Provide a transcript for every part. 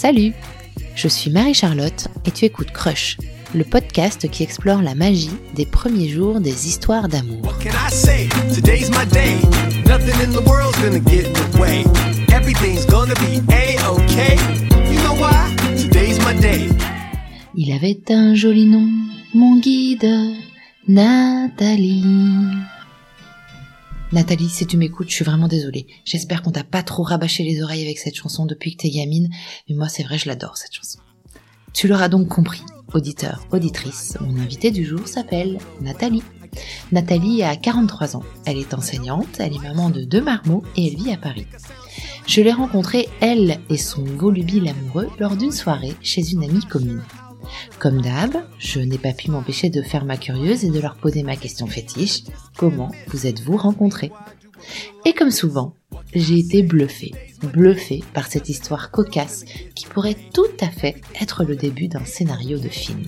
Salut Je suis Marie-Charlotte et tu écoutes Crush, le podcast qui explore la magie des premiers jours des histoires d'amour. Il avait un joli nom, mon guide, Nathalie. Nathalie, si tu m'écoutes, je suis vraiment désolée. J'espère qu'on t'a pas trop rabâché les oreilles avec cette chanson depuis que t'es gamine, mais moi c'est vrai, je l'adore cette chanson. Tu l'auras donc compris, auditeur, auditrice, mon invité du jour s'appelle Nathalie. Nathalie a 43 ans, elle est enseignante, elle est maman de deux marmots et elle vit à Paris. Je l'ai rencontrée, elle et son volubile amoureux, lors d'une soirée chez une amie commune. Comme d'hab, je n'ai pas pu m'empêcher de faire ma curieuse et de leur poser ma question fétiche. Comment vous êtes-vous rencontrés? Et comme souvent, j'ai été bluffée, bluffée par cette histoire cocasse qui pourrait tout à fait être le début d'un scénario de film.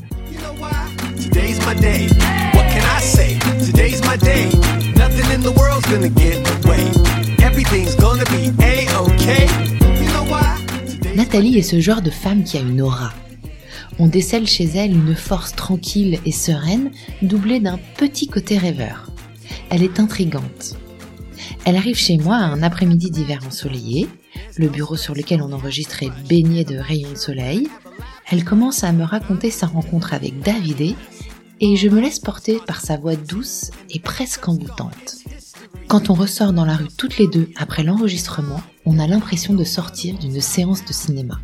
Nathalie est ce genre de femme qui a une aura. On décèle chez elle une force tranquille et sereine, doublée d'un petit côté rêveur. Elle est intrigante. Elle arrive chez moi un après-midi d'hiver ensoleillé, le bureau sur lequel on enregistre est baigné de rayons de soleil. Elle commence à me raconter sa rencontre avec Davidé et je me laisse porter par sa voix douce et presque envoûtante. Quand on ressort dans la rue toutes les deux après l'enregistrement, on a l'impression de sortir d'une séance de cinéma.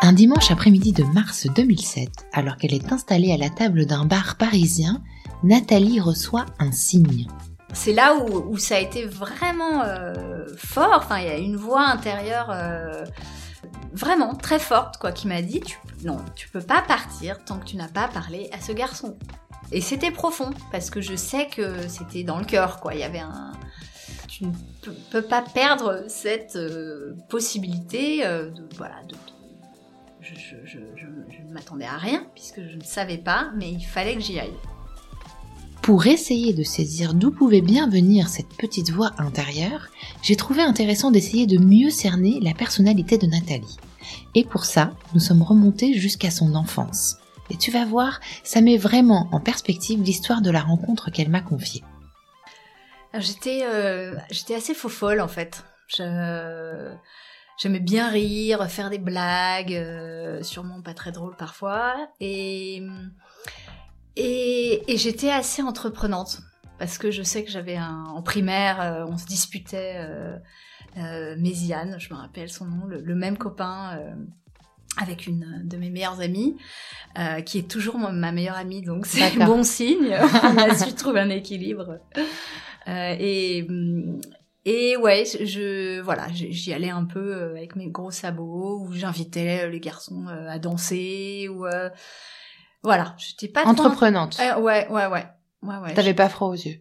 Un dimanche après-midi de mars 2007, alors qu'elle est installée à la table d'un bar parisien, Nathalie reçoit un signe. C'est là où, ça a été vraiment euh, fort. Enfin, il y a une voix intérieure euh, vraiment très forte, quoi, qui m'a dit tu, non, tu peux pas partir tant que tu n'as pas parlé à ce garçon. Et c'était profond parce que je sais que c'était dans le cœur, quoi. Il y avait un, tu ne peux, pas perdre cette euh, possibilité de, voilà, je ne m'attendais à rien puisque je ne savais pas, mais il fallait que j'y aille. Pour essayer de saisir d'où pouvait bien venir cette petite voix intérieure, j'ai trouvé intéressant d'essayer de mieux cerner la personnalité de Nathalie. Et pour ça, nous sommes remontés jusqu'à son enfance. Et tu vas voir, ça met vraiment en perspective l'histoire de la rencontre qu'elle m'a confiée. J'étais euh, j'étais assez faux folle en fait. J'aimais bien rire, faire des blagues, euh, sûrement pas très drôles parfois. Et, et, et j'étais assez entreprenante. Parce que je sais que j'avais un... En primaire, euh, on se disputait euh, euh, Méziane, je me rappelle son nom, le, le même copain euh, avec une de mes meilleures amies, euh, qui est toujours ma- ma meilleure amie, donc c'est bon signe. on a su trouver un équilibre. Euh, et, hum, et ouais, je voilà, j'y allais un peu avec mes gros sabots, où j'invitais les garçons à danser, ou euh, voilà, j'étais pas trop- Entreprenante. Euh, ouais, ouais, ouais, ouais, ouais. T'avais pas froid aux yeux.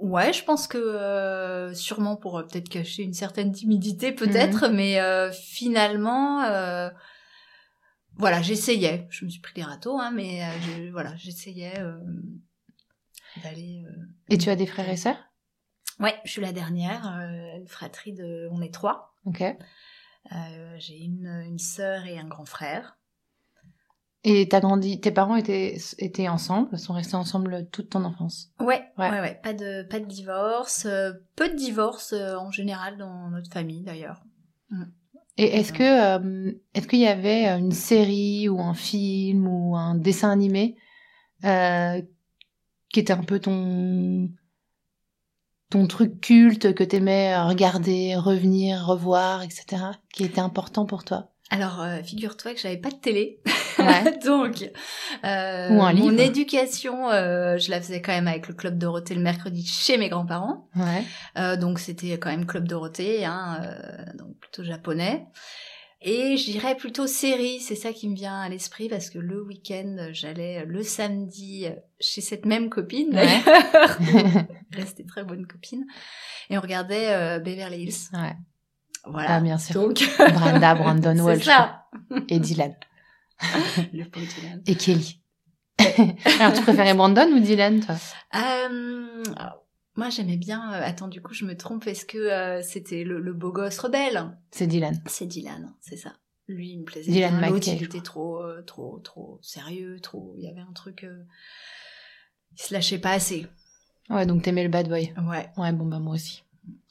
Ouais, je pense que euh, sûrement pour euh, peut-être cacher une certaine timidité, peut-être, mais euh, finalement, euh, voilà, j'essayais. Je me suis pris des râteaux, hein, mais euh, je- voilà, j'essayais euh, d'aller. euh, Et tu as des frères et sœurs? Ouais, je suis la dernière, euh, une fratrie de, on est trois. Ok. Euh, J'ai une, une sœur et un grand frère. Et t'as grandi, tes parents étaient, étaient ensemble, sont restés ensemble toute ton enfance? Ouais, Ouais. ouais, ouais, pas de, pas de divorce, euh, peu de divorce euh, en général dans notre famille d'ailleurs. Et est-ce que, euh, est-ce qu'il y avait une série ou un film ou un dessin animé qui était un peu ton ton truc culte que t'aimais regarder, revenir, revoir, etc., qui était important pour toi? Alors, figure-toi que j'avais pas de télé. Ouais. Donc, euh, Ou un mon éducation, euh, je la faisais quand même avec le Club Dorothée le mercredi chez mes grands-parents. Ouais. Euh, donc, c'était quand même Club Dorothée, hein, euh, donc plutôt japonais. Et je dirais plutôt série, c'est ça qui me vient à l'esprit parce que le week-end, j'allais le samedi chez cette même copine Ouais. Restée très bonne copine. Et on regardait euh, Beverly Hills. ouais. Voilà. Ah, bien sûr. Donc, Brenda, Brandon Walsh. ça. et Dylan. Le pauvre Dylan. Et Kelly. Alors, tu préférais Brandon ou Dylan, toi? Euh, alors, moi, j'aimais bien. euh, Attends, du coup, je me trompe. Est-ce que euh, c'était le, le beau gosse rebelle? C'est Dylan. C'est Dylan, c'est ça. Lui, il me plaisait Dylan bien. L'autre, McKay, il était trop, trop, trop sérieux, trop. Il y avait un truc. Il se lâchait pas assez. Ouais, donc t'aimais le bad boy. Ouais. Ouais, bon, bah moi aussi.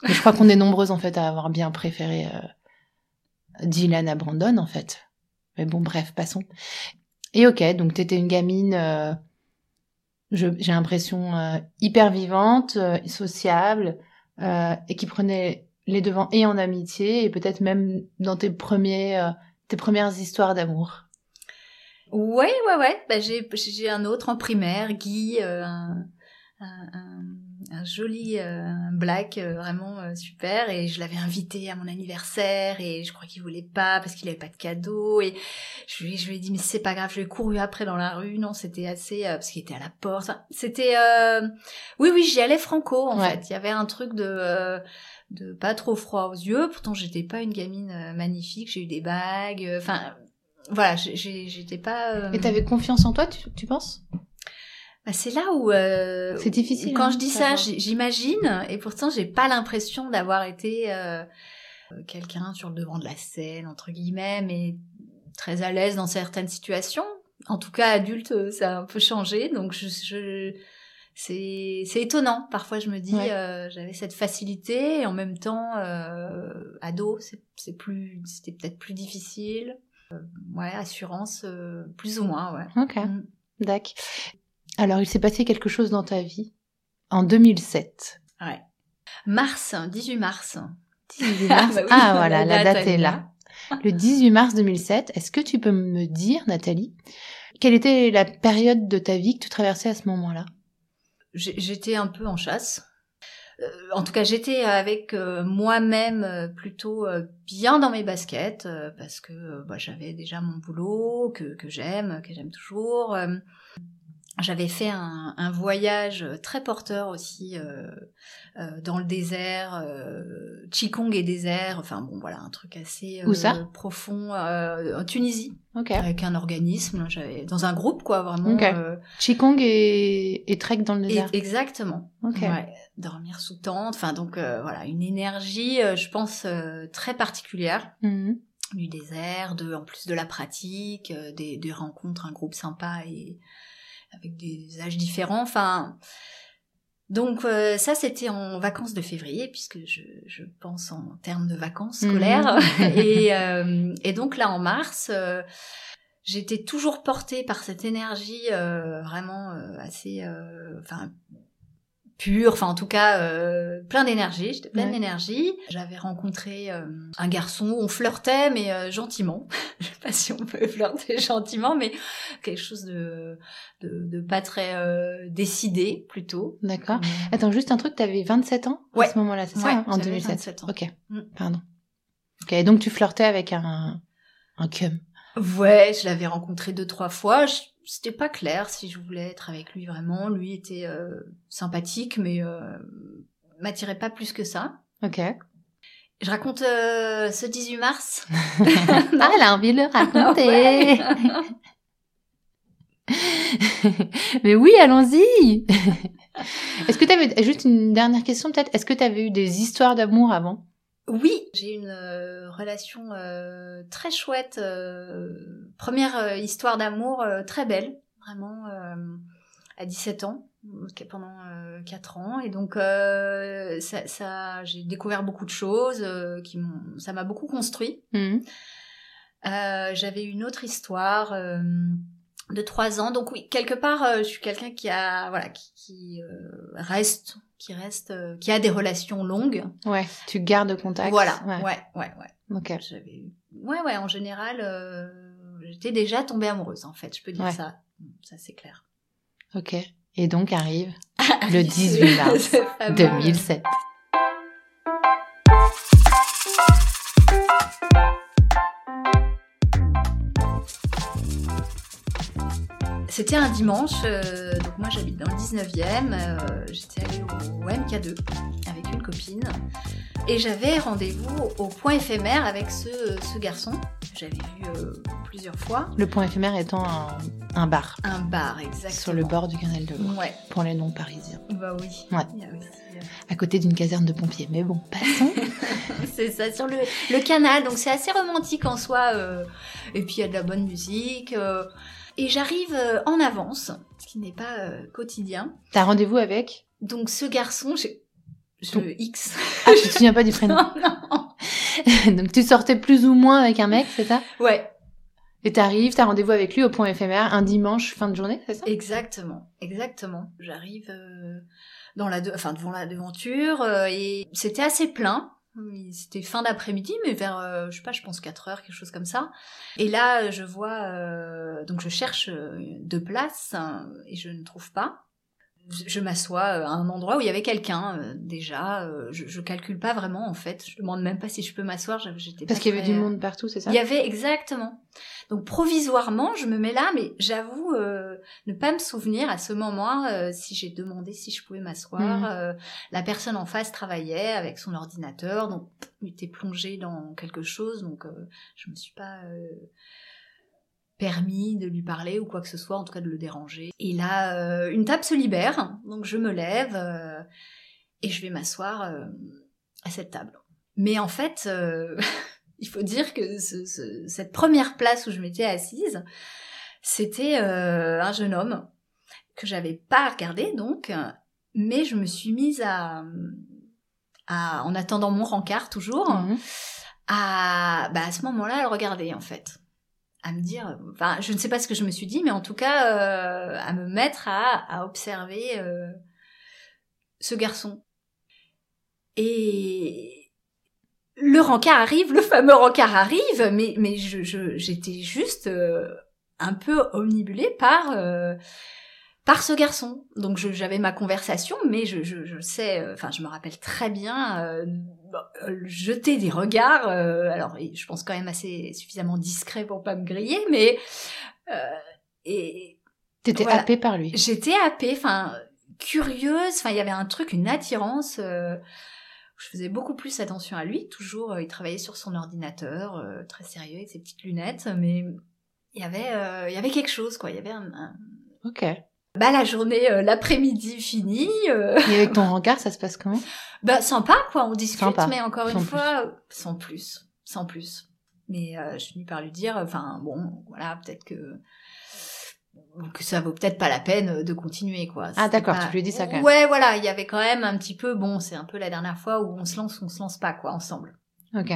Mais je crois qu'on est nombreuses, en fait, à avoir bien préféré Dylan à Brandon, en fait. Mais bon, bref, passons. Et ok, donc t'étais une gamine, euh, j'ai l'impression, euh, hyper vivante, euh, sociable, et qui prenait les devants et en amitié, et peut-être même dans tes premiers, tes premières histoires d'amour. Ouais, ouais, ouais. Bah, j'ai, un autre en primaire, Guy, un- un joli euh, black, euh, vraiment euh, super. Et je l'avais invité à mon anniversaire et je crois qu'il voulait pas parce qu'il avait pas de cadeau. Et je lui, je lui ai dit, mais c'est pas grave, je lui ai couru après dans la rue. Non, c'était assez, euh, parce qu'il était à la porte. C'était, euh, oui, oui, j'y allais franco, en Ouais. fait. Il y avait un truc de, euh, de pas trop froid aux yeux. Pourtant, j'étais pas une gamine magnifique. J'ai eu des bagues. Enfin, voilà, j'étais pas. euh, Et t'avais confiance en toi, tu, tu penses? Bah, c'est là où euh, C'est difficile, Quand hein, je dis ça, j'imagine, et pourtant j'ai pas l'impression d'avoir été euh, euh, quelqu'un sur le devant de la scène entre guillemets, mais très à l'aise dans certaines situations. En tout cas, adulte, euh, ça a un peu changé, donc je, je c'est c'est étonnant. Parfois, je me dis, Ouais. euh, j'avais cette facilité, et en même temps, euh, ado, c'est c'est plus, c'était peut-être plus difficile. Ouais, assurance, euh, plus ou moins, ouais. Ok. Mm. D'accord. Alors, il s'est passé quelque chose dans ta vie en 2007. Ouais. Mars, 18 mars. 18 mars. Bah oui, ah, voilà, la date est là. Le 18 mars 2007, est-ce que tu peux me dire, Nathalie, quelle était la période de ta vie que tu traversais à ce moment-là? J'étais un peu en chasse. Euh, en tout cas, j'étais avec euh, moi-même euh, plutôt bien dans mes baskets parce que bah, j'avais déjà mon boulot que j'aime, que j'aime toujours. Euh, j'avais fait un, un voyage très porteur aussi euh, euh, dans le désert, euh, Qigong et désert. Enfin bon, voilà, un truc assez Où ça? profond euh, en Tunisie Ok. avec un organisme. J'avais dans un groupe quoi, vraiment. Ok. euh, Qigong et, et trek dans le et- désert. exactement. Ok. Ouais, dormir sous tente, enfin donc euh, voilà, une énergie, euh, je pense, euh, très particulière Mhm. du désert, de, en plus de la pratique, euh, des, des rencontres, un groupe sympa et avec des âges différents, enfin... Donc euh, ça c'était en vacances de février puisque je, je pense en termes de vacances Mhm. scolaires et, euh, et donc là en mars euh, j'étais toujours portée par cette énergie vraiment assez enfin pure enfin en tout cas euh, plein d'énergie j'étais pleine Ouais. d'énergie j'avais rencontré euh, un garçon on flirtait mais euh, gentiment je sais pas si on peut flirter gentiment mais quelque chose de de, de pas très euh, décidé plutôt D'accord. Euh, Attends, juste un truc, t'avais 27 ans à Ouais. ce moment-là, c'est ça, Ouais, hein, en j'avais 2007 27 ans. Ok, Mm. pardon. Ok, donc tu flirtais avec un, un cum? Ouais, je l'avais rencontré deux trois fois. Je- C'était pas clair si je voulais être avec lui vraiment. Lui était euh, sympathique, mais euh, m'attirait pas plus que ça. Ok. Je raconte euh, ce 18 mars. ah, elle a envie de le raconter. Mais oui, allons-y. Est-ce que tu avais juste une dernière question peut-être Est-ce que tu avais eu des histoires d'amour avant? Oui, j'ai une euh, relation euh, très chouette. euh, première euh, histoire d'amour euh, très belle, vraiment euh, à 17 ans, pendant euh, 4 ans. Et donc, euh, ça, ça, j'ai découvert beaucoup de choses euh, qui ça m'a beaucoup construit. Euh, J'avais une autre histoire euh, de trois ans. Donc oui, quelque part, je suis quelqu'un qui a, voilà, qui, qui, euh, reste, qui reste, euh, qui a des relations longues. Ouais, tu gardes contact. Voilà, Ouais. ouais, ouais, ouais. Ok. Ouais, ouais. En général, euh, j'étais déjà tombée amoureuse. En fait, je peux dire Ouais. ça. Ça c'est clair. Ok. Et donc arrive le 18 mars Ce fameux- 2007. C'était un dimanche, euh, donc moi j'habite dans le 19e, euh, j'étais allée au MK2 avec une copine. Et j'avais rendez-vous au point éphémère avec ce, ce garçon que j'avais vu euh, plusieurs fois. Le point éphémère étant un, un bar Un bar, exactement. sur le bord du canal de Loire, Ouais, pour les non parisiens, bah oui. Ouais. Il y a aussi, à côté d'une caserne de pompiers. Mais bon, passons. C'est ça, sur le, le canal, donc c'est assez romantique en soi. et puis il y a de la bonne musique. Et j'arrive euh, en avance, ce qui n'est pas euh, quotidien. T'as rendez-vous avec Donc ce garçon, j'ai- je Ton- X. Ah, je te souviens pas du prénom. non, non. Donc tu sortais plus ou moins avec un mec, c'est ça? Ouais, Et t'arrives, t'as rendez-vous avec lui au point éphémère un dimanche fin de journée, c'est ça? Exactement, exactement. J'arrive euh, dans la, de- enfin devant la devanture euh, et c'était assez plein. C'était fin d'après-midi, mais vers, euh, je sais pas, je pense 4 heures, quelque chose comme ça. Et là, je vois, euh, donc je cherche euh, deux places hein, et je ne trouve pas. Je, m'assois euh, à un endroit où il y avait quelqu'un euh, déjà. euh, je, je calcule pas vraiment en fait. Je demande même pas si je peux m'asseoir. J'étais Parce qu'il y avait du monde partout, c'est ça? Il y avait exactement. Donc provisoirement, je me mets là, mais j'avoue euh, ne pas me souvenir à ce moment euh, si j'ai demandé si je pouvais m'asseoir. Mhm. Euh, la personne en face travaillait avec son ordinateur, donc était plongé dans quelque chose, donc euh, je me suis pas euh, permis de lui parler ou quoi que ce soit, en tout cas de le déranger. Et là, euh, une table se libère, donc je me lève euh, et je vais m'asseoir euh, à cette table. Mais en fait, euh, il faut dire que ce- ce- cette première place où je m'étais assise, c'était euh, un jeune homme que j'avais pas regardé donc, mais je me suis mise à, à en attendant mon rencard toujours, Mhm. à bah à ce moment-là à le regarder en fait, à me dire, enfin je ne sais pas ce que je me suis dit, mais en tout cas euh, à me mettre à, observer euh, ce garçon. Et le rencard arrive, le fameux rencard arrive, mais mais j'étais juste euh, un peu omnibulée par par ce garçon. Donc j'avais ma conversation, mais je, je, je sais, euh, enfin je me rappelle très bien euh, euh, jeter des regards. euh, alors je pense quand même assez suffisamment discret pour pas me griller, mais euh, et T'étais Voilà. happée par lui. j'étais happée, enfin curieuse. Enfin il y avait un truc, une attirance. je faisais beaucoup plus attention à lui. Toujours, il travaillait sur son ordinateur, très sérieux avec ses petites lunettes, mais il y avait, il y avait quelque chose, quoi. Il y avait un, un- Ok. Et bah la journée, euh, l'après-midi finie. euh, avec ton rencard, ça se passe comment? Bah sympa, quoi. On discute, Sympa. mais encore Sans une plus. fois, euh, sans plus, sans plus. Mais euh, je finis par lui dire, enfin bon, voilà, peut-être que que ça vaut peut-être pas la peine de continuer, quoi. Ah, d'accord, pas- tu lui dis ça quand même. Ouais, voilà, il y avait quand même un petit peu, bon, c'est un peu la dernière fois où on se lance, on se lance pas, quoi, ensemble. Ok.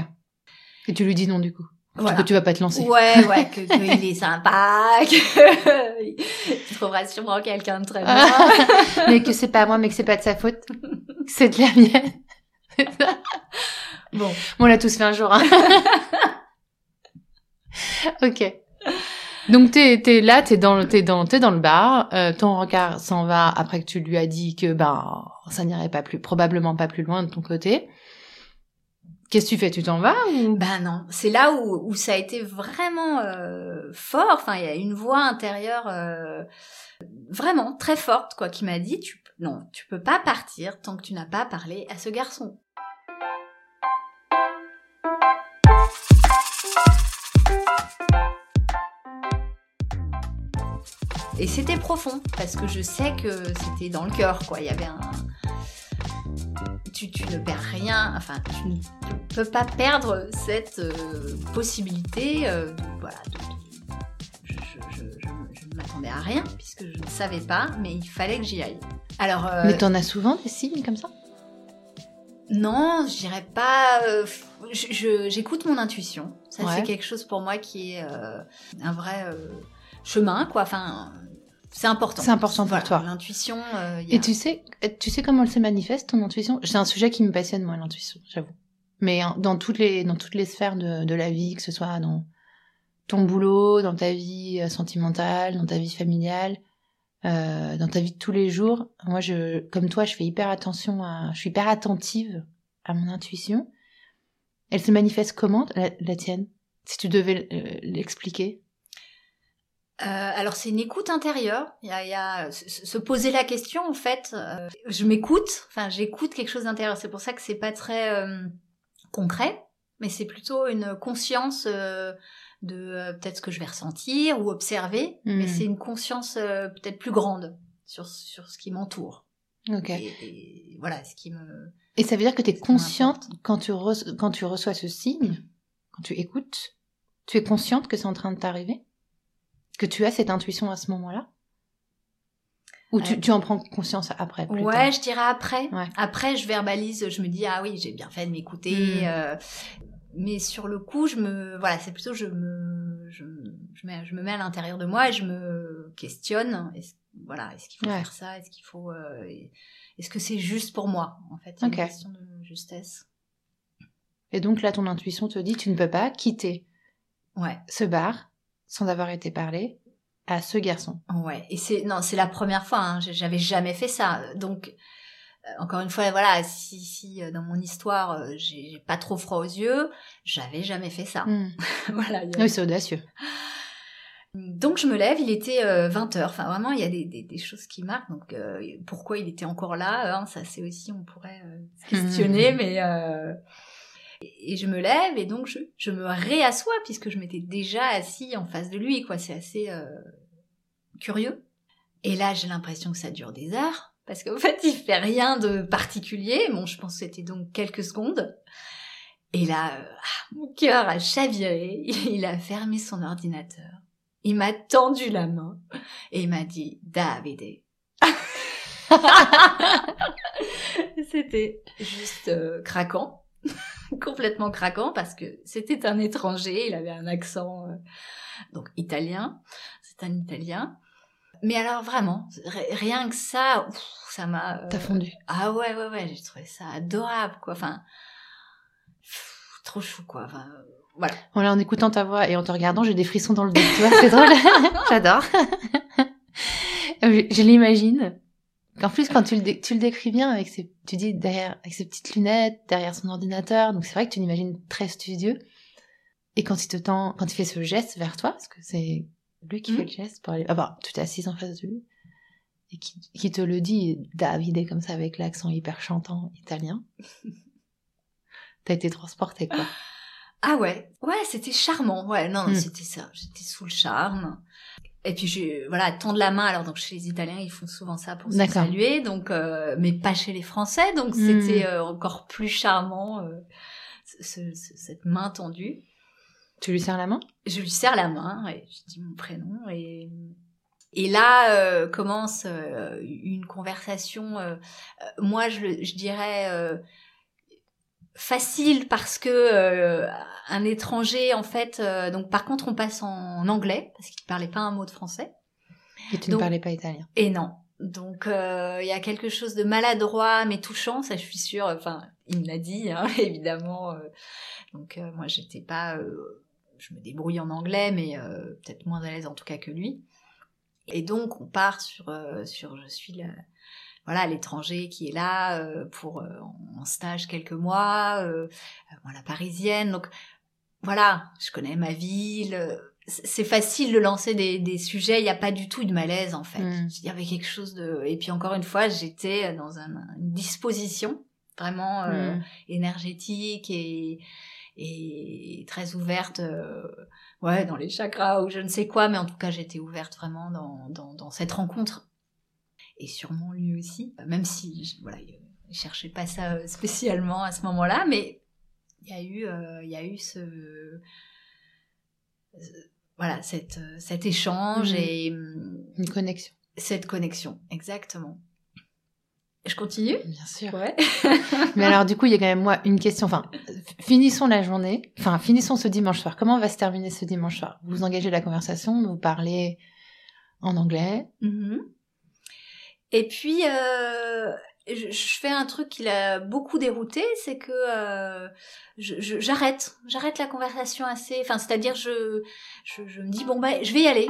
Et tu lui dis non du coup? Voilà. Que tu vas pas te lancer. Ouais, ouais, que qu'il est sympa, que il trouvera sûrement quelqu'un de très bien. mais que c'est pas moi, mais que c'est pas de sa faute. Que c'est de la mienne. Bon, Bon, on l'a tous fait un jour. Hein. ok. Donc t'es t'es là, t'es dans t'es dans t'es dans le bar. euh, ton rencard s'en va après que tu lui as dit que ben ça n'irait pas plus probablement pas plus loin de ton côté. Qu'est-ce que tu fais Tu t'en vas Ben non, c'est là où, ça a été vraiment euh, fort. Enfin, il y a une voix intérieure euh, vraiment très forte, quoi, qui m'a dit non, tu peux pas partir tant que tu n'as pas parlé à ce garçon. Et c'était profond parce que je sais que c'était dans le cœur, quoi. Il y avait un, tu, tu ne perds rien, enfin, tu ne peux pas perdre cette euh, possibilité. euh, voilà, de- je, je- je- je- je ne m'attendais à rien puisque je ne savais pas, mais il fallait que j'y aille. Alors, euh, Mais t'en as souvent des signes comme ça? Non, je dirais pas. euh, J'écoute mon intuition. Ça, Ouais. c'est quelque chose pour moi qui est un vrai chemin, quoi. Enfin, c'est important. C'est important pour Voilà, toi. L'intuition. euh, a- Et tu sais, tu sais comment elle se manifeste ton intuition? C'est un sujet qui me passionne moi l'intuition, j'avoue. Mais hein, dans toutes les dans toutes les sphères de, de la vie, que ce soit dans ton boulot, dans ta vie euh, sentimentale, dans ta vie familiale, euh, dans ta vie de tous les jours, moi je comme toi, je fais hyper attention à, je suis hyper attentive à mon intuition. Elle se manifeste comment la, la tienne? Si tu devais euh, l'expliquer? Euh, alors c'est une écoute intérieure. Il y a, il y a se, se poser la question en fait. euh, je m'écoute. Enfin, j'écoute quelque chose d'intérieur. C'est pour ça que c'est pas très euh, concret, mais c'est plutôt une conscience euh, de euh, peut-être ce que je vais ressentir ou observer. Mhm. Mais c'est une conscience euh, peut-être plus grande sur sur ce qui m'entoure. Ok. Et, et voilà, ce qui me. Et ça veut dire que tu es consciente quand tu, re- quand tu reçois ce signe, quand tu écoutes, tu es consciente que c'est en train de t'arriver? Que tu as cette intuition à ce moment-là? Ou tu, Ouais. tu en prends conscience après plus Ouais, tard? je dirais après. Ouais. Après, je verbalise, je me dis ah oui, j'ai bien fait de m'écouter. Mm. euh, mais sur le coup, je me voilà, c'est plutôt je me je, je, mets, je me mets à l'intérieur de moi et je me questionne. Est-ce, voilà, est-ce qu'il faut Ouais. faire ça? Est-ce qu'il faut euh, Est-ce que c'est juste pour moi En fait, c'est une question de justesse. Et donc là, ton intuition te dit tu ne peux pas quitter Ouais, ce bar sans avoir été parlé à ce garçon. ouais. Et c'est non, c'est la première fois. Hein, j'avais jamais fait ça. Donc euh, encore une fois, voilà, si si euh, dans mon histoire euh, j'ai pas trop froid aux yeux, j'avais jamais fait ça. Hmm. voilà. il y a- Oui, c'est audacieux. Donc je me lève, il était 20h. Enfin vraiment, il y a des, des, des choses qui marquent. Donc euh, pourquoi il était encore là hein, Ça c'est aussi, on pourrait euh, se questionner. Mhm. Mais euh, et je me lève et donc je, je me réassois puisque je m'étais déjà assis en face de lui. quoi. C'est assez euh, curieux. Et là, j'ai l'impression que ça dure des heures parce qu'en fait, il fait rien de particulier. Bon, je pense que c'était donc quelques secondes. Et là, euh, ah, mon cœur a chaviré. Il a fermé son ordinateur. Il m'a tendu la main et il m'a dit Davide. c'était juste euh, craquant, complètement craquant parce que c'était un étranger, il avait un accent euh, donc italien, c'est un italien. Mais alors vraiment, rien que ça, ouf, ça m'a. euh, T'as fondu. ah ouais ouais ouais, j'ai trouvé ça adorable quoi. Enfin, pff, trop chou quoi. Enfin, voilà. Voilà, en écoutant ta voix et en te regardant, j'ai des frissons dans le dos. Tu vois, c'est drôle. J'adore. Je je l'imagine. En plus, quand tu le, dé- tu le décris bien avec ses, tu dis derrière, avec ses petites lunettes, derrière son ordinateur. Donc c'est vrai que tu l'imagines très studieux. Et quand il te tend, quand il fait ce geste vers toi, parce que c'est lui qui fait le geste pour aller, ah bah, tu t'es assise en face de lui. Et qui, qui te le dit, Davide, comme ça, avec l'accent hyper chantant italien. T'as été transporté, quoi. Ah ouais, ouais, c'était charmant. Ouais, non, Hmm. c'était ça. J'étais sous le charme. Et puis je, voilà, tendre la main. Alors donc chez les Italiens, ils font souvent ça pour se saluer, donc euh, mais pas chez les Français. Donc Hmm. c'était euh, encore plus charmant euh, ce- ce- cette main tendue. Tu lui serres la main? Je lui serre la main et je dis mon prénom et et là euh, commence euh, une conversation. euh, moi, je, je dirais euh, facile parce que euh, un étranger en fait. euh, donc par contre, on passe en anglais parce qu'il parlait pas un mot de français. Et tu Donc- ne parlais pas italien. Et non. Donc euh, il y a quelque chose de maladroit mais touchant, ça je suis sûre. Enfin, il me l'a dit hein, évidemment. donc moi j'étais pas, je me débrouille en anglais, mais peut-être moins à l'aise en tout cas que lui. Et donc on part sur sur je suis la, voilà l'étranger qui est là euh, pour euh, en stage quelques mois, euh, moi la parisienne. Donc voilà, je connais ma ville. euh, c'est c'est facile de lancer des, des sujets, il n'y a pas du tout de malaise en fait. Mm. Il y avait quelque chose de... Et puis encore une fois, j'étais dans un- une disposition vraiment euh, Mm. énergétique et, et très ouverte, euh, ouais, dans les chakras ou je ne sais quoi, mais en tout cas, j'étais ouverte vraiment dans, dans, dans cette rencontre. Et sûrement lui aussi, même si, je- voilà, il il cherchait pas ça euh, spécialement à ce moment-là, mais il y a eu, euh, il y a eu ce, euh, voilà, cette, euh, cet échange Mhm. et hum, Une connexion. cette connexion, exactement. Je continue? Bien sûr. Ouais. Mais alors, du coup, il y a quand même, moi, une question. Enfin, finissons la journée. Enfin, finissons ce dimanche soir. Comment va se terminer ce dimanche soir? Vous engagez la conversation, vous parlez en anglais. Mhm. Et puis, euh, je, je fais un truc qui l'a beaucoup dérouté, c'est que euh, j'arrête, j'arrête la conversation assez. Enfin, c'est-à-dire, je, je, je me dis bon bah, je vais y aller.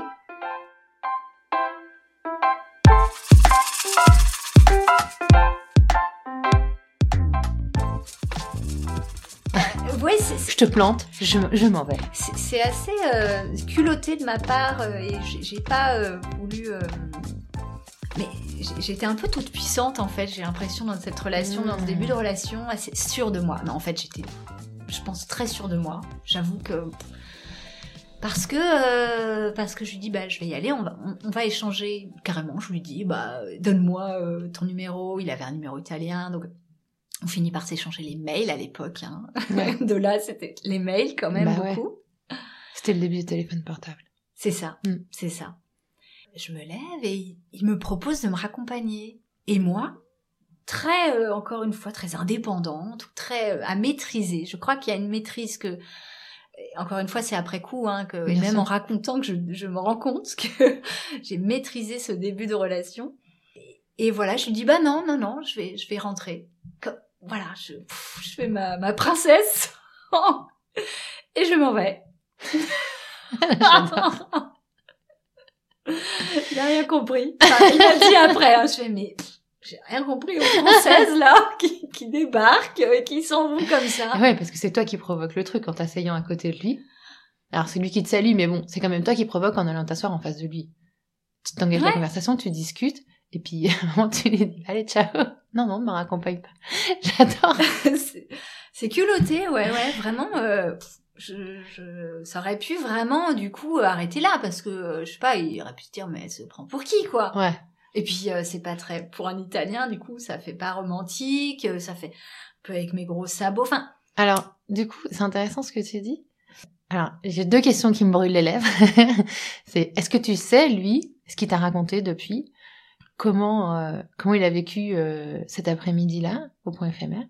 Ouais, Je te plante, je, je m'en vais. c'est assez euh, culotté de ma part et j'ai- pas voulu. Mais j'étais un peu toute puissante en fait. J'ai l'impression dans cette relation, dans ce début de relation, assez sûre de moi. Non, en fait, j'étais, je pense, très sûre de moi. J'avoue que parce que euh, parce que je lui dis bah je vais y aller, on va on, on va échanger carrément. Je lui dis bah donne-moi euh, ton numéro. Il avait un numéro italien donc. On finit par s'échanger les mails à l'époque. Hein. Ouais. de là, c'était les mails quand même Bah ouais. beaucoup. C'était le début du téléphone portable. C'est ça, Mm. c'est ça. Je me lève et il- il me propose de me raccompagner. Et moi, très, euh, encore une fois, très indépendante, très euh, à maîtriser. Je crois qu'il y a une maîtrise que, et encore une fois, c'est après coup, hein, que, et même sûr. en racontant que je, je me rends compte que j'ai maîtrisé ce début de relation. Et, et voilà, je lui dis, bah non, non, non, je vais, je vais rentrer. Comme- voilà, je, pff, je fais ma, ma princesse. et je m'en vais. il a rien compris. Enfin, il a dit après, hein, je fais, mais j'ai rien compris aux Françaises, là, qui, qui débarquent et qui s'en vont comme ça. Ouais, parce que c'est toi qui provoque le truc en t'asseyant à côté de lui. Alors c'est lui qui te salue, mais bon, c'est quand même toi qui provoque en allant t'asseoir en face de lui. Tu t'engages la Ouais. conversation, tu discutes, et puis à un moment, tu lui dis allez ciao. Non non, ne me raccompagne pas. J'adore. c'est culotté, ouais, ouais, vraiment. euh, je, je, ça aurait pu vraiment, du coup, arrêter là, parce que, euh, je sais pas, il aurait pu se dire, mais elle se prend pour qui, quoi? Ouais. Et puis, euh, c'est pas très... Pour un Italien, du coup, ça fait pas romantique, euh, ça fait un peu avec mes gros sabots, enfin... Alors, du coup, c'est intéressant ce que tu dis. Alors, j'ai deux questions qui me brûlent les lèvres. c'est est-ce que tu sais, lui, ce qu'il t'a raconté depuis, comment euh, comment il a vécu euh, cet après-midi-là au point éphémère?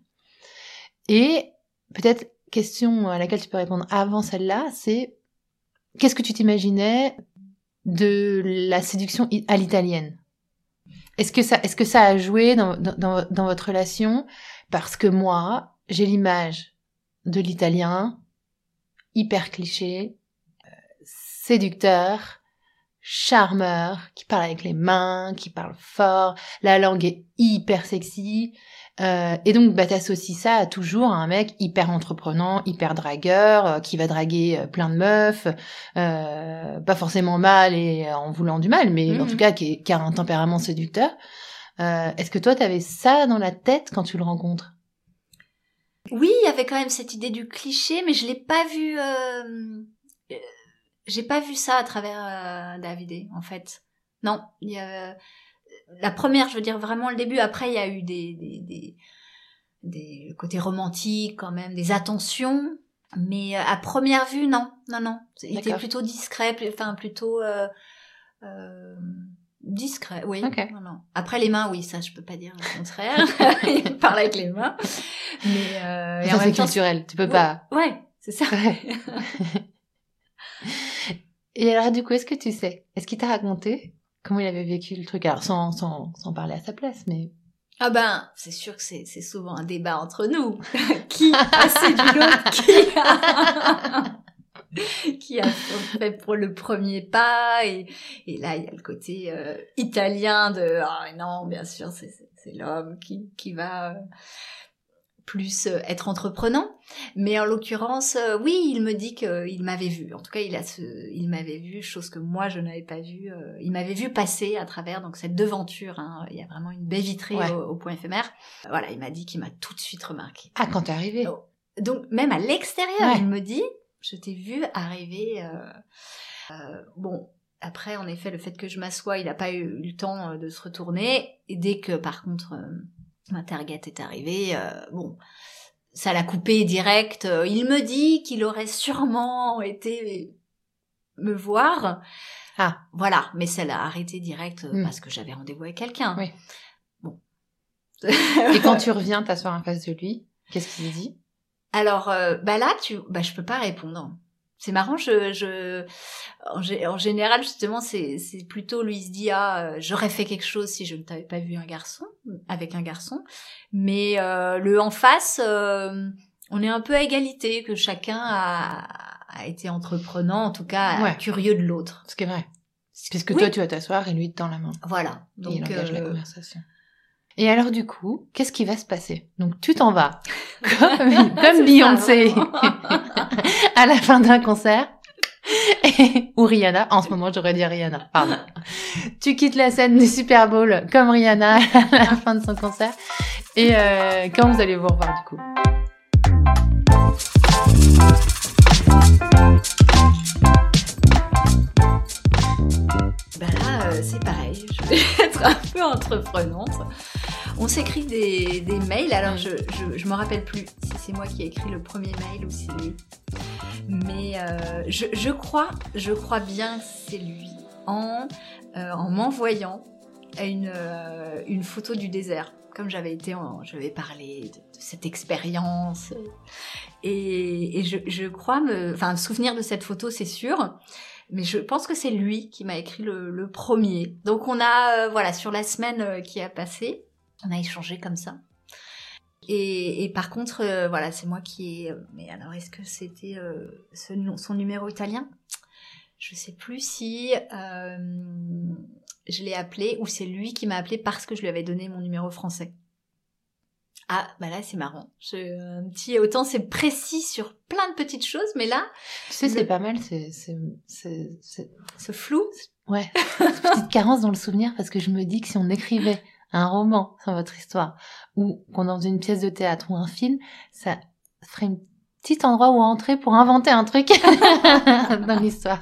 Et peut-être question à laquelle tu peux répondre avant celle-là, c'est qu'est-ce que tu t'imaginais de la séduction à l'italienne? Est-ce que ça est-ce que ça a joué dans votre relation? Parce que moi, j'ai l'image de l'italien hyper cliché, euh, séducteur, charmeur, qui parle avec les mains, qui parle fort, la langue est hyper sexy. Euh, et donc, bah, t'associes ça à toujours à un mec hyper entreprenant, hyper dragueur, euh, qui va draguer euh, plein de meufs, euh, pas forcément mal et euh, en voulant du mal, mais en Mhm. tout cas qui, est- qui a un tempérament séducteur. Euh, Est-ce que toi, t'avais ça dans la tête quand tu le rencontres? Oui, il y avait quand même cette idée du cliché, mais je l'ai pas vu... J'ai pas vu ça à travers euh, Davidé, en fait. Non, il y a... La première, je veux dire vraiment le début. Après, il y a eu des, des, des, des le côté romantique quand même, des attentions. Mais euh, à première vue, non, non, non. Il était plutôt discret, enfin plutôt euh, euh, discret. Oui. Ok. Non, non. Après les mains, oui, ça je peux pas dire le contraire. il parle avec les mains. Mais euh, et en Ça, c'est culturel, tu peux Ouais. pas... Ouais, c'est ça. Et alors, du coup, est-ce que tu sais Est-ce qu'il t'a raconté comment il avait vécu le truc. Alors, sans, sans, sans parler à sa place, mais... Ah ben, c'est sûr que c'est souvent un débat entre nous. qui a séduit l'autre Qui a... fait pour le premier pas? Et, et là, il y a le côté euh, italien de « Ah non, bien sûr, c'est l'homme qui, qui va... euh, plus euh, être entreprenant. Mais en l'occurrence, euh, oui, il me dit qu'il m'avait vu. En tout cas, il a ce, il m'avait vu, chose que moi je n'avais pas vue. euh, il m'avait vu passer à travers donc cette devanture. hein. Il y a vraiment une baie vitrée Ouais. au, au point éphémère. Voilà, il m'a dit qu'il m'a tout de suite remarqué. Ah, quand t'es arrivé Oh. Donc même à l'extérieur, Ouais. il me dit, je t'ai vu arriver. euh, euh, bon. Après, en effet, le fait que je m'assois, il n'a pas eu, le temps de se retourner. Et dès que, par contre, euh, ma target est arrivée, euh, bon, ça l'a coupé direct. Euh, Il me dit qu'il aurait sûrement été me voir. Ah. Voilà, mais ça l'a arrêté direct euh, Hmm. parce que j'avais rendez-vous avec quelqu'un. Oui. Bon. Et quand tu reviens t'asseoir en face de lui, qu'est-ce qu'il dit? Alors, euh, bah là, tu, bah je peux pas répondre. C'est marrant, je, je, en, gé- en général justement, c'est, plutôt lui se dit ah, euh, j'aurais fait quelque chose si je ne t'avais pas vu un garçon avec un garçon, mais euh, le en face, euh, on est un peu à égalité, que chacun a, a été entreprenant, en tout cas Ouais. curieux de l'autre. Ce qui est vrai. Puisque Oui. toi, tu vas t'asseoir et lui, te tend la main. Voilà. et il Donc, engage la euh, conversation. Et alors du coup, qu'est-ce qui va se passer? Donc tu t'en vas, comme, comme Beyoncé. à la fin d'un concert. Ou Rihanna, en ce moment j'aurais dit Rihanna, pardon. tu quittes la scène du Super Bowl comme Rihanna à la fin de son concert. Et euh, quand vous allez vous revoir du coup? Bah là, euh, c'est pareil. Je vais être un peu entreprenante. On s'écrit des, mails. Alors, je, je, je me rappelle plus si c'est moi qui ai écrit le premier mail ou si c'est lui. Mais euh, je, je crois, je crois bien que c'est lui. En, euh, en m'envoyant une, euh, une photo du désert. Comme j'avais été, en, je vais parler de, cette expérience. Et, je, crois me, enfin, souvenir de cette photo, c'est sûr. Mais je pense que c'est lui qui m'a écrit le, premier. Donc on a, voilà, sur la semaine qui a passé, on a échangé comme ça. Et, et par contre, euh, voilà, c'est moi qui ai. euh, Mais alors, est-ce que c'était euh, ce son numéro italien? Je sais plus si je l'ai appelé ou c'est lui qui m'a appelé parce que je lui avais donné mon numéro français. Ah, bah là, c'est marrant. Je, un petit, autant c'est précis sur plein de petites choses, mais là, Tu sais, c'est pas mal, c'est, ce flou, ouais, cette petite carence dans le souvenir parce que je me dis que si on écrivait un roman sur votre histoire ou qu'on dans une pièce de théâtre ou un film, ça ferait un petit endroit où entrer pour inventer un truc dans l'histoire.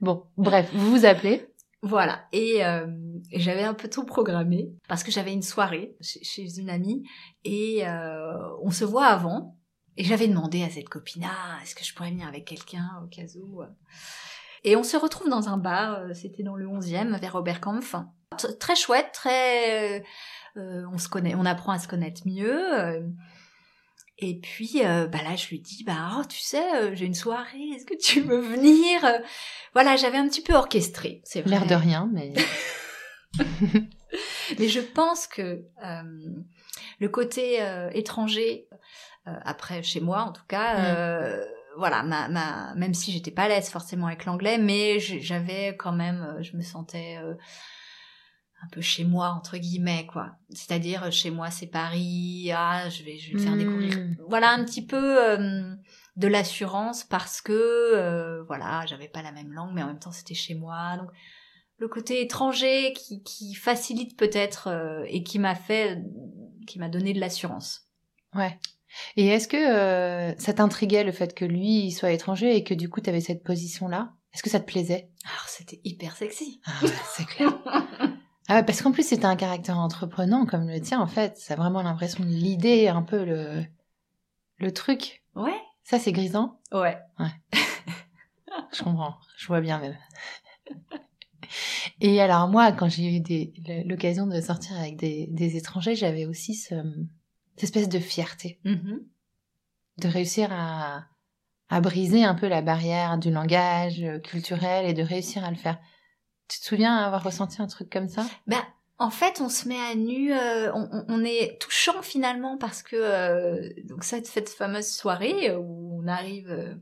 Bon, bref, vous vous appelez. Voilà, et, euh, j'avais un peu tout programmé parce que j'avais une soirée chez, une amie et euh, on se voit avant. Et j'avais demandé à cette copine, ah, est-ce que je pourrais venir avec quelqu'un au cas où? Et on se retrouve dans un bar, euh, c'était dans le 11e, vers Oberkampf. Très chouette, très... euh, euh, on se connaît, on apprend à se connaître mieux. euh. et puis, euh, bah là, je lui dis, bah, oh, tu sais, j'ai une soirée, est-ce que tu veux venir Voilà, j'avais un petit peu orchestré, c'est vrai. L'air de rien, mais Mais je pense que le côté étranger, après chez moi en tout cas, Mm. voilà, ma, ma, même si j'étais pas à l'aise forcément avec l'anglais, mais j'avais quand même, je me sentais un peu chez moi entre guillemets quoi. C'est-à-dire euh, chez moi c'est Paris, ah je vais je vais le faire découvrir. Voilà un petit peu euh, de l'assurance parce que euh, voilà j'avais pas la même langue, mais en même temps c'était chez moi donc le côté étranger qui, qui facilite peut-être euh, et qui m'a fait, qui m'a donné de l'assurance. ouais. Et est-ce que ça t'intriguait le fait que lui il soit étranger et que du coup tu avais cette position-là? Est-ce que ça te plaisait? Alors c'était hyper sexy. Ah c'est clair. Ah ouais, parce qu'en plus c'était un caractère entreprenant comme le tien en fait. Ça a vraiment l'impression de l'idée, un peu le le truc. Ouais. Ça c'est grisant. Ouais. Je comprends. Je vois bien même. Et alors moi, quand j'ai eu l'occasion de sortir avec des, des étrangers, j'avais aussi ce, cette espèce de fierté Mhm. de réussir à, à briser un peu la barrière du langage euh, culturel et de réussir à le faire. Tu te souviens avoir ressenti un truc comme ça? Bah, en fait, on se met à nu, euh, on, on- est touchant finalement parce que euh, donc cette, cette fameuse soirée euh, où on arrive euh,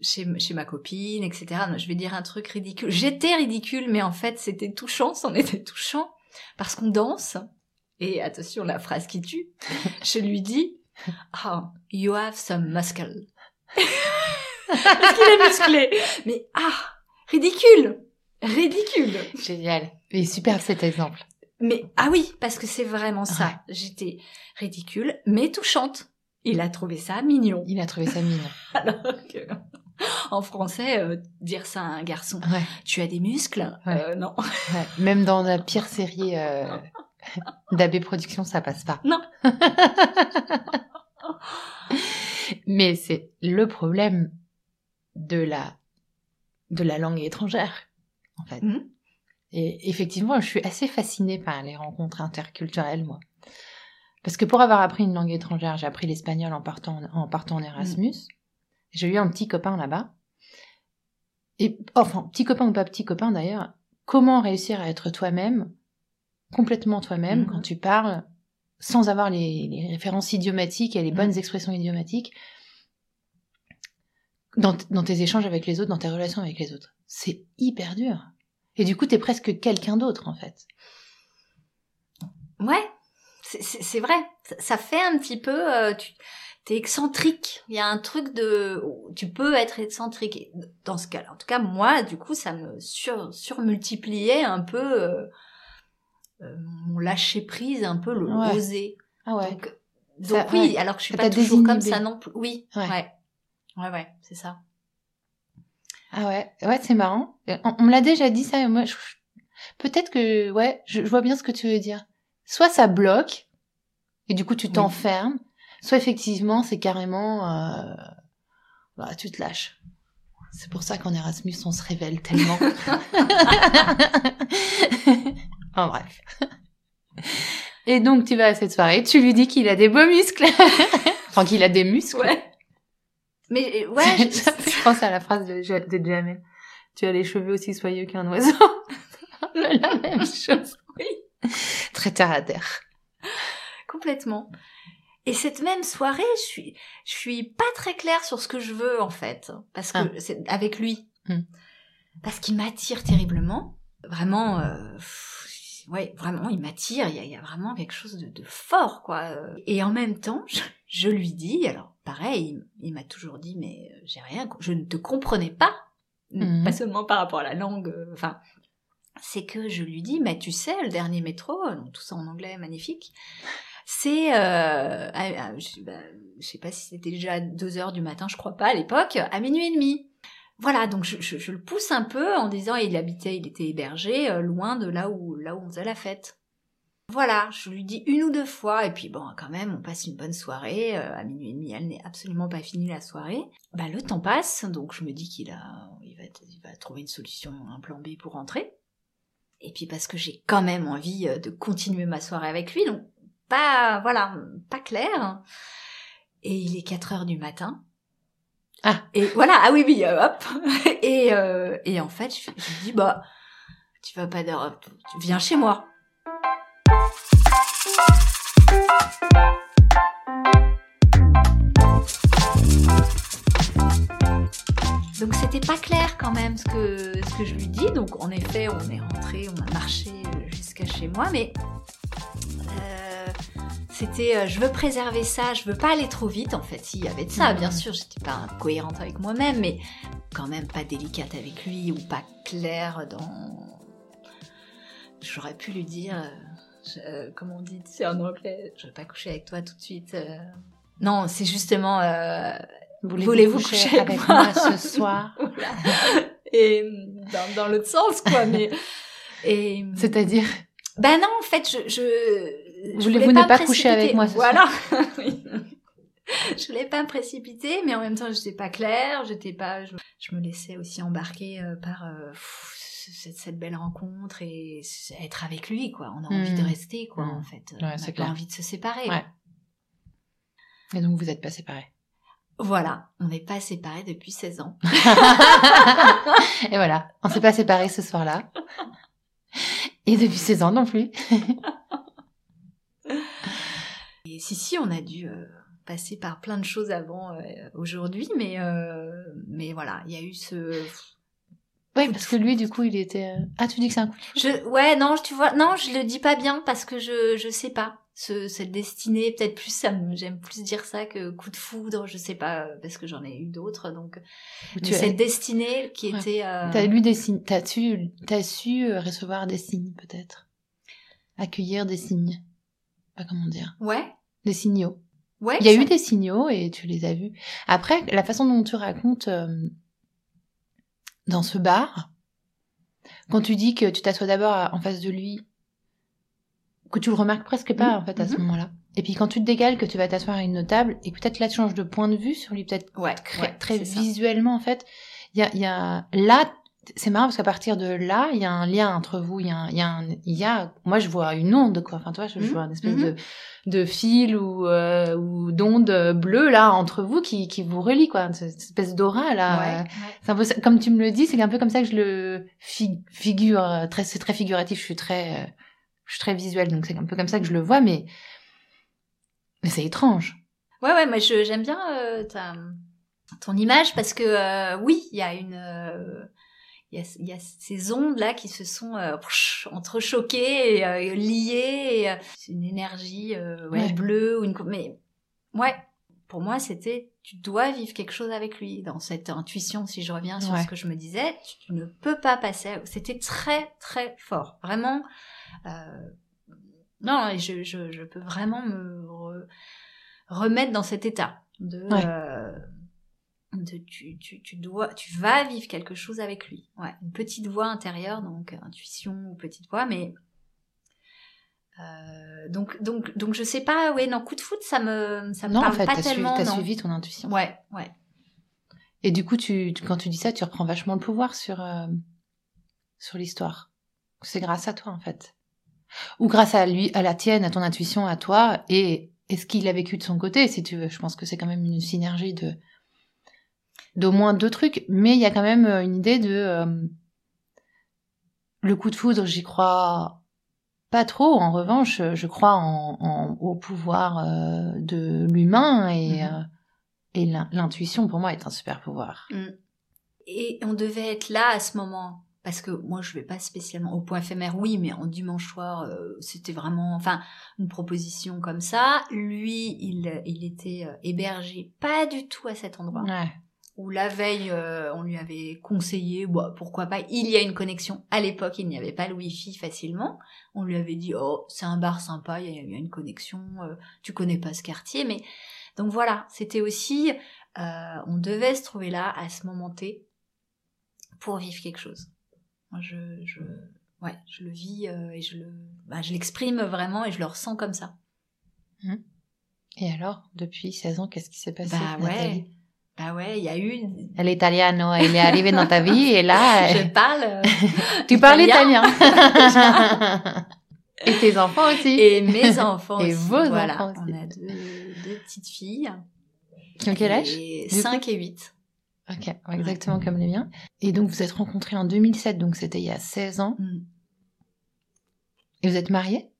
chez, chez ma copine, etc. Je vais dire un truc ridicule. J'étais ridicule, mais en fait, c'était touchant, c'en était touchant parce qu'on danse. Et attention, la phrase qui tue. Je lui dis, ah, you have some muscle. parce qu'il est musclé. Mais ah, ridicule, ridicule. Génial. Et superbe cet exemple. Mais ah oui, parce que c'est vraiment ça. J'étais ridicule, mais touchante. Il a trouvé ça mignon. Il a trouvé ça mignon. Alors que en français, euh, dire ça à un garçon, Ouais, tu as des muscles? Ouais. Euh, Non. ouais. Même dans la pire série euh, d'AB Productions, ça passe pas. Non. Mais c'est le problème de la de la langue étrangère, en fait. Mhm. Et effectivement, je suis assez fascinée par les rencontres interculturelles, moi. Parce que pour avoir appris une langue étrangère, j'ai appris l'espagnol en partant en, partant en Erasmus. J'ai eu un petit copain là-bas. Et enfin, petit copain ou pas petit copain d'ailleurs, comment réussir à être toi-même, complètement toi-même, Mhm. quand tu parles, sans avoir les, les références idiomatiques et les bonnes expressions idiomatiques, dans, dans tes échanges avec les autres, dans tes relations avec les autres? C'est hyper dur. Et du coup, t'es presque quelqu'un d'autre, en fait. Ouais, c'est- vrai. Ça, ça fait un petit peu. Euh, tu es excentrique. Il y a un truc de. Tu peux être excentrique. Dans ce cas-là, en tout cas, moi, du coup, ça me sur, surmultipliait un peu euh, euh, mon lâcher prise, un peu le Ouais. oser. Ah ouais. Donc, Ça- oui, ouais. alors que je suis Ça pas toujours comme ça non plus. Oui, Ouais. ouais, ouais, ouais, c'est ça. Ah ouais, ouais, c'est marrant. Euh, On, on me l'a déjà dit ça, et moi, je- peut-être que, ouais, je, je vois bien ce que tu veux dire. Soit ça bloque, et du coup tu Oui. t'enfermes, soit effectivement c'est carrément, euh, bah, tu te lâches. C'est pour ça qu'en Erasmus on se révèle tellement. en bref. Et donc tu vas à cette soirée, tu lui dis qu'il a des beaux muscles, enfin qu'il a des muscles. Ouais. Mais euh, ouais, je- penser à la phrase de, de Jamel. Tu as les cheveux aussi soyeux qu'un oiseau. la même chose. Oui. Très terre à terre. complètement. Et cette même soirée, je suis, je suis pas très claire sur ce que je veux en fait, parce que Ah. c'est avec lui, Hmm. parce qu'il m'attire terriblement, vraiment. euh, pff, ouais, vraiment, il m'attire. Il y, a, il y a vraiment quelque chose de, de fort, quoi. euh. Et en même temps, je, je lui dis, alors pareil, il, il m'a toujours dit, mais euh, j'ai rien, je ne te comprenais pas, Mhm. pas seulement par rapport à la langue, euh, enfin. c'est que je lui dis, mais tu sais, le dernier métro, donc tout ça en anglais, magnifique, c'est, euh, à- à- je, bah, je sais pas si c'était déjà 2 heures du matin, je crois pas à l'époque, à minuit et demi. Voilà, donc je, le pousse un peu en disant il habitait, il était hébergé euh, loin de là où là où on faisait la fête. Voilà, je lui dis une ou deux fois et puis bon quand même on passe une bonne soirée euh, à minuit et demi, elle n'est absolument pas finie la soirée. Bah le temps passe donc je me dis qu'il a il va trouver une solution, un plan B pour rentrer. Et puis parce que j'ai quand même envie euh, de continuer ma soirée avec lui donc pas voilà, pas clair. Et il est 4 heures du matin. Ah. Et voilà, ah oui, oui, euh, hop. Et, euh, et en fait, je, je dis, bah, tu vas pas d'heure, tu viens chez moi. Donc c'était pas clair quand même ce que, ce que je lui dis. Donc en effet, on est rentré, on a marché euh, jusqu'à chez moi, mais euh, c'était euh, je veux préserver ça, je veux pas aller trop vite en fait. S'il y avait de ça, bien sûr, j'étais pas cohérente avec moi-même, mais quand même pas délicate avec lui ou pas claire dans. J'aurais pu lui dire, euh, euh, comment on dit, c'est en anglais, je vais pas coucher avec toi tout de suite. euh. Non, c'est justement. euh, Voulez-vous coucher avec moi ce soir? Et dans, dans l'autre sens, quoi. Mais et C'est-à-dire? Ben non, en fait, je Voulez-vous ne pas me coucher avec moi ce Voilà. Oui. je voulais pas me précipiter, mais en même temps, j'étais pas claire, j'étais pas, je, je me laissais aussi embarquer euh, par euh, pff, cette, cette belle rencontre et être avec lui, quoi. On a envie de rester, quoi, en fait. Ouais, on a pas envie de se séparer. Ouais. Et donc vous êtes pas séparés. Voilà, on n'est pas séparés depuis 16 ans. Et voilà, on s'est pas séparés ce soir-là. Et depuis 16 ans non plus. Si, si, on a dû euh, passer par plein de choses avant euh, aujourd'hui, mais, euh, mais voilà, il y a eu ce... Oui, parce que lui, du coup, il était... Ah, tu dis que c'est un coup de foudre Je, ouais, non, tu vois, non, je le dis pas bien parce que je, je sais pas. Ce, cette destinée, peut-être plus, ça me, j'aime plus dire ça que coup de foudre, je sais pas, parce que j'en ai eu d'autres, donc. As- cette destinée qui Ouais. était. euh, T'as lu des signes, t'as su, t'as su recevoir des signes, peut-être? Accueillir des signes. Pas comment dire. Ouais, Des signaux. ouais. Il y a ça- eu des signaux et tu les as vus. Après, la façon dont tu racontes euh, dans ce bar, quand tu dis que tu t'assois d'abord en face de lui, que tu le remarques presque pas Mhm, en fait à ce mhm. moment-là. Et puis quand tu te décales, que tu vas t'asseoir à une table et peut-être là tu changes de point de vue sur lui, peut-être Ouais, très, ouais, très ça. visuellement en fait. Il y a, il y a là, c'est marrant parce qu'à partir de là, il y a un lien entre vous. Il y a, un- il y a, un- il y a, moi je vois une onde quoi. Enfin, tu vois, je, je Mhm, vois une espèce mhm. de de fil ou euh, ou d'onde bleue là entre vous qui qui vous relie quoi. Cette espèce d'aura là. Ouais, Euh, ouais. C'est un peu comme tu me le dis, c'est un peu comme ça que je le fi- figure. euh, Très, c'est très figuratif. Je suis très, euh, je suis très visuelle, donc c'est un peu comme ça que je le vois, mais mais c'est étrange. Ouais, ouais, moi je- j'aime bien euh, ta, ton image parce que euh, oui, il y a une, euh, il y a, il y a ces ondes là qui se sont euh, entrechoquées et euh, liées. euh, c'est une énergie euh, ouais, Ouais. bleue ou une. Mais ouais, pour moi, c'était tu dois vivre quelque chose avec lui dans cette intuition. Si je reviens sur Ouais. ce que je me disais, tu ne peux pas passer. à- C'était très très fort, vraiment. non, je, je, je peux vraiment me re- remettre dans cet état de, Ouais. De tu, tu, tu dois, tu vas vivre quelque chose avec lui. Ouais, une petite voix intérieure, donc intuition ou petite voix, mais euh, donc donc donc je sais pas. Ouais, non, coup de foot, ça me ça me Non, en parle fait, pas t'as suivi, non. suivi ton intuition. Ouais, ouais. Et du coup, tu, tu- quand tu dis ça, tu reprends vachement le pouvoir sur, euh, sur l'histoire. C'est grâce à toi, en fait. Ou grâce à lui, à la tienne, à ton intuition, à toi, et, et ce qu'il a vécu de son côté, si tu veux. Je pense que c'est quand même une synergie de, d'au moins deux trucs, mais il y a quand même euh, une idée de, euh, le coup de foudre, j'y crois pas trop. En revanche, je crois en, en- au pouvoir euh, de l'humain et, Mhm. euh, et l'in- l'intuition pour moi est un super pouvoir. Mm. Et on devait être là à ce moment. Parce que moi, je vais pas spécialement au point éphémère, oui, mais en dimanche soir, euh, c'était vraiment, enfin, une proposition comme ça. Lui, il, il était euh, hébergé pas du tout à cet endroit. Ouais. Où la veille, euh, on lui avait conseillé, bah, pourquoi pas, il y a une connexion. À l'époque, il n'y avait pas le wifi facilement. On lui avait dit, oh, c'est un bar sympa, il y a, il y a une connexion, euh, tu connais pas ce quartier, mais donc voilà, c'était aussi, euh, on devait se trouver là à ce moment T pour vivre quelque chose. Moi, je, je, ouais, je le vis euh, et je le, bah, je l'exprime vraiment et je le ressens comme ça. Et alors, depuis 16 ans, qu'est-ce qui s'est passé Bah Nathalie? ouais, bah ouais, il y a eu. Elle est italiano, elle est arrivée dans ta vie et là, Je parle. euh, tu parles italien. italien. et tes enfants aussi. et mes enfants Et aussi. vos voilà. enfants aussi. On a deux, deux petites filles. Qui ont quel âge et du coup 5 et 8. Ok, ouais, exactement comme les miens. Et donc, vous êtes rencontrés en 2007, donc c'était il y a 16 ans. Mm. Et vous êtes mariés?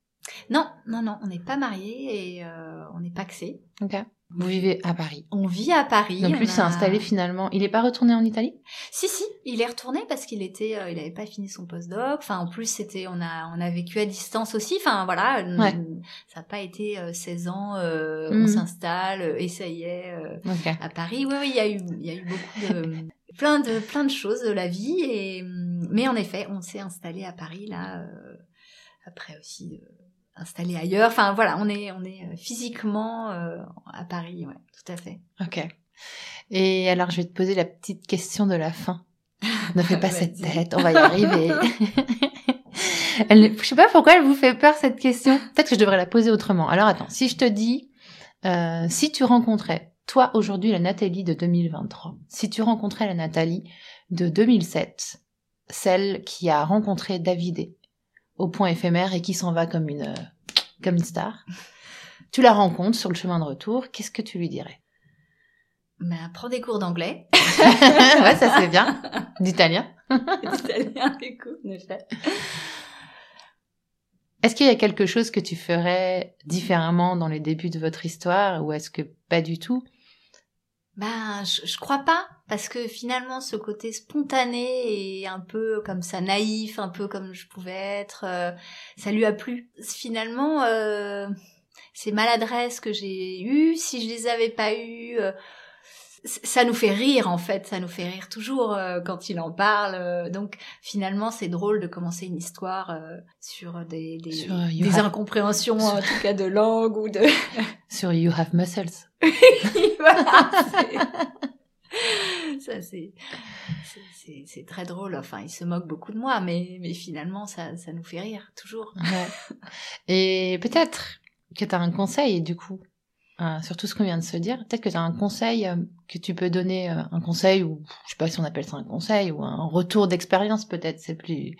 Non, non, non, on n'est pas mariés et euh, on n'est pas paxés. Ok. Vous vivez à Paris. On vit à Paris. Donc, on lui s'est a- installé finalement. Il n'est pas retourné en Italie? Si si, il est retourné parce qu'il était, euh, il avait pas fini son postdoc. Enfin, en plus, c'était, on a, on a vécu à distance aussi. Enfin, voilà, euh, Ouais. ça n'a pas été euh, 16 ans. euh. On s'installe euh, et ça y est à Paris. Oui, oui, il y a eu, il y a eu beaucoup de, plein de, plein de choses de la vie. Et mais en effet, on s'est installé à Paris là. après aussi. Installé ailleurs enfin voilà on est on est euh, physiquement euh, à Paris ouais tout à fait Ok. Et alors, je vais te poser la petite question de la fin. Ne fais pas cette tête, on va y arriver. elle, je sais pas pourquoi elle vous fait peur cette question. Peut-être que je devrais la poser autrement. Alors attends, si je te dis, euh, si tu rencontrais, toi aujourd'hui la Nathalie de 2023, si tu rencontrais la Nathalie de 2007, celle qui a rencontré David au point éphémère et qui s'en va comme une, euh, comme une star, tu la rencontres sur le chemin de retour, qu'est-ce que tu lui dirais? Ben, prends des cours d'anglais. Ouais, ça c'est bien. D'italien. italien du coup Est-ce qu'il y a quelque chose que tu ferais différemment dans les débuts de votre histoire ou est-ce que pas du tout? Ben, je, je crois pas, parce que finalement, ce côté spontané et un peu comme ça naïf, un peu comme je pouvais être, euh, ça lui a plu. Finalement, euh, ces maladresses que j'ai eues, si je les avais pas eues, euh, ça nous fait rire en fait, ça nous fait rire toujours euh, quand il en parle. donc finalement, c'est drôle de commencer une histoire sur des, des, Sur, des Have- incompréhensions, en tout cas de langue ou de sur You Have Muscles voilà, ça c'est très drôle. Enfin, il se moque beaucoup de moi, mais mais finalement ça ça nous fait rire toujours. Ouais. Et peut-être que tu as un conseil du coup euh, sur tout ce qu'on vient de se dire. Peut-être que tu as un conseil euh, que tu peux donner, euh, un conseil ou je sais pas si on appelle ça un conseil ou un retour d'expérience peut-être. C'est plus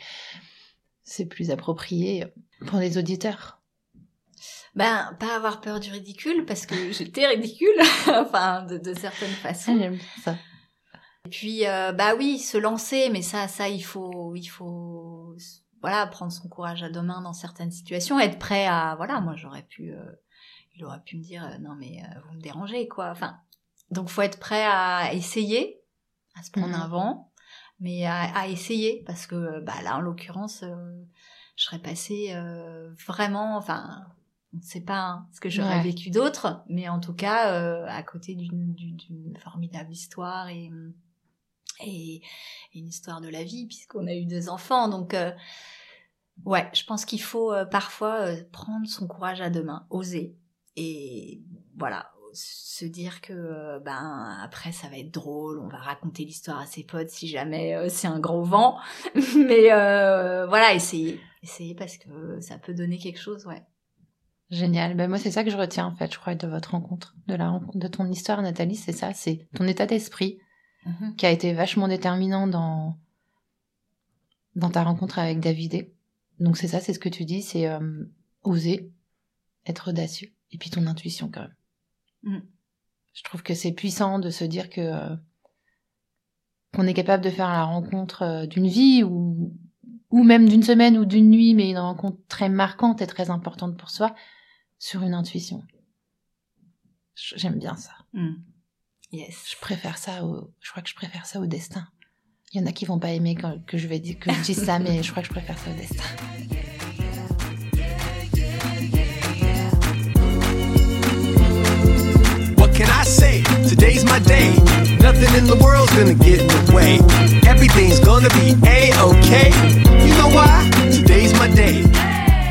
c'est plus approprié pour les auditeurs. Ben pas avoir peur du ridicule parce que j'étais ridicule, enfin de, de certaines Ah, façons. j'aime ça. Et puis euh, bah oui, se lancer, mais ça ça il faut il faut voilà prendre son courage à deux mains dans certaines situations, être prêt à voilà moi j'aurais pu euh, il aurait pu me dire euh, non mais euh, vous me dérangez quoi. Enfin donc faut être prêt à essayer, à se prendre Mhm. un vent, mais à, à essayer parce que bah là en l'occurrence euh, je serais passée euh, vraiment enfin on ne sait pas hein, ce que j'aurais Ouais. vécu d'autre mais en tout cas euh, à côté d'une formidable histoire et et une histoire de la vie puisqu'on a eu deux enfants. Donc euh, ouais je pense qu'il faut euh, parfois euh, prendre son courage à deux mains oser et voilà se dire que ben après ça va être drôle on va raconter l'histoire à ses potes si jamais c'est un gros vent. Mais voilà essayer essayer parce que ça peut donner quelque chose ouais. Génial. Ben moi, c'est ça que je retiens, en fait, je crois, de votre rencontre, de la rencontre, de ton histoire, Nathalie, c'est ça, c'est ton état d'esprit qui a été vachement déterminant dans, dans ta rencontre avec Davidé. Donc c'est ça, c'est ce que tu dis, c'est euh, oser, être audacieux, et puis ton intuition quand même. Mm. Je trouve que c'est puissant de se dire que euh, qu'on est capable de faire la rencontre euh, d'une vie ou ou même d'une semaine ou d'une nuit, mais une rencontre très marquante et très importante pour soi sur une intuition. J'aime bien ça. Mm. Yes Je préfère ça au, je crois que je préfère ça au destin. Il y en a qui vont pas aimer quand, que je vais dire que je dise ça, mais je crois que je préfère ça au destin. What can I say? Today's my day. Nothing in the world's gonna get in the way. Everything's gonna be a-okay. You know why? Today's my day.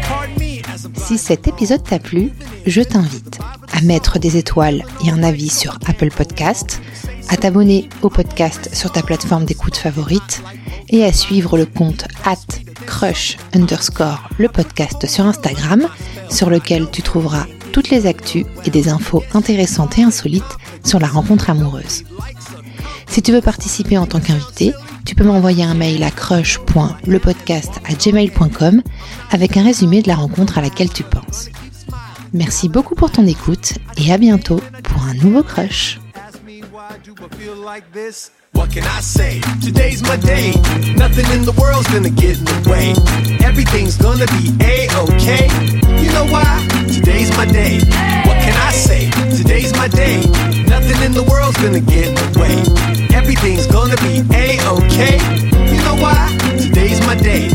Pardon me as a Si cet épisode t'a plu, je t'invite mettre des étoiles et un avis sur Apple Podcast, à t'abonner au podcast sur ta plateforme d'écoute favorite et à suivre le compte at crush underscore le podcast sur Instagram sur lequel tu trouveras toutes les actus et des infos intéressantes et insolites sur la rencontre amoureuse. Si tu veux participer en tant qu'invité, tu peux m'envoyer un mail à crush.lepodcast@gmail.com avec un résumé de la rencontre à laquelle tu penses. Merci beaucoup pour ton écoute et à bientôt pour un nouveau crush. What can I say? Today's my day. Nothing in the world's gonna get in the way. Everything's gonna be a-okay. You know why? Today's my day. What can I say? Today's my day. Nothing in the world's gonna get in the way. Everything's gonna be a-okay. You know why? Today's my day.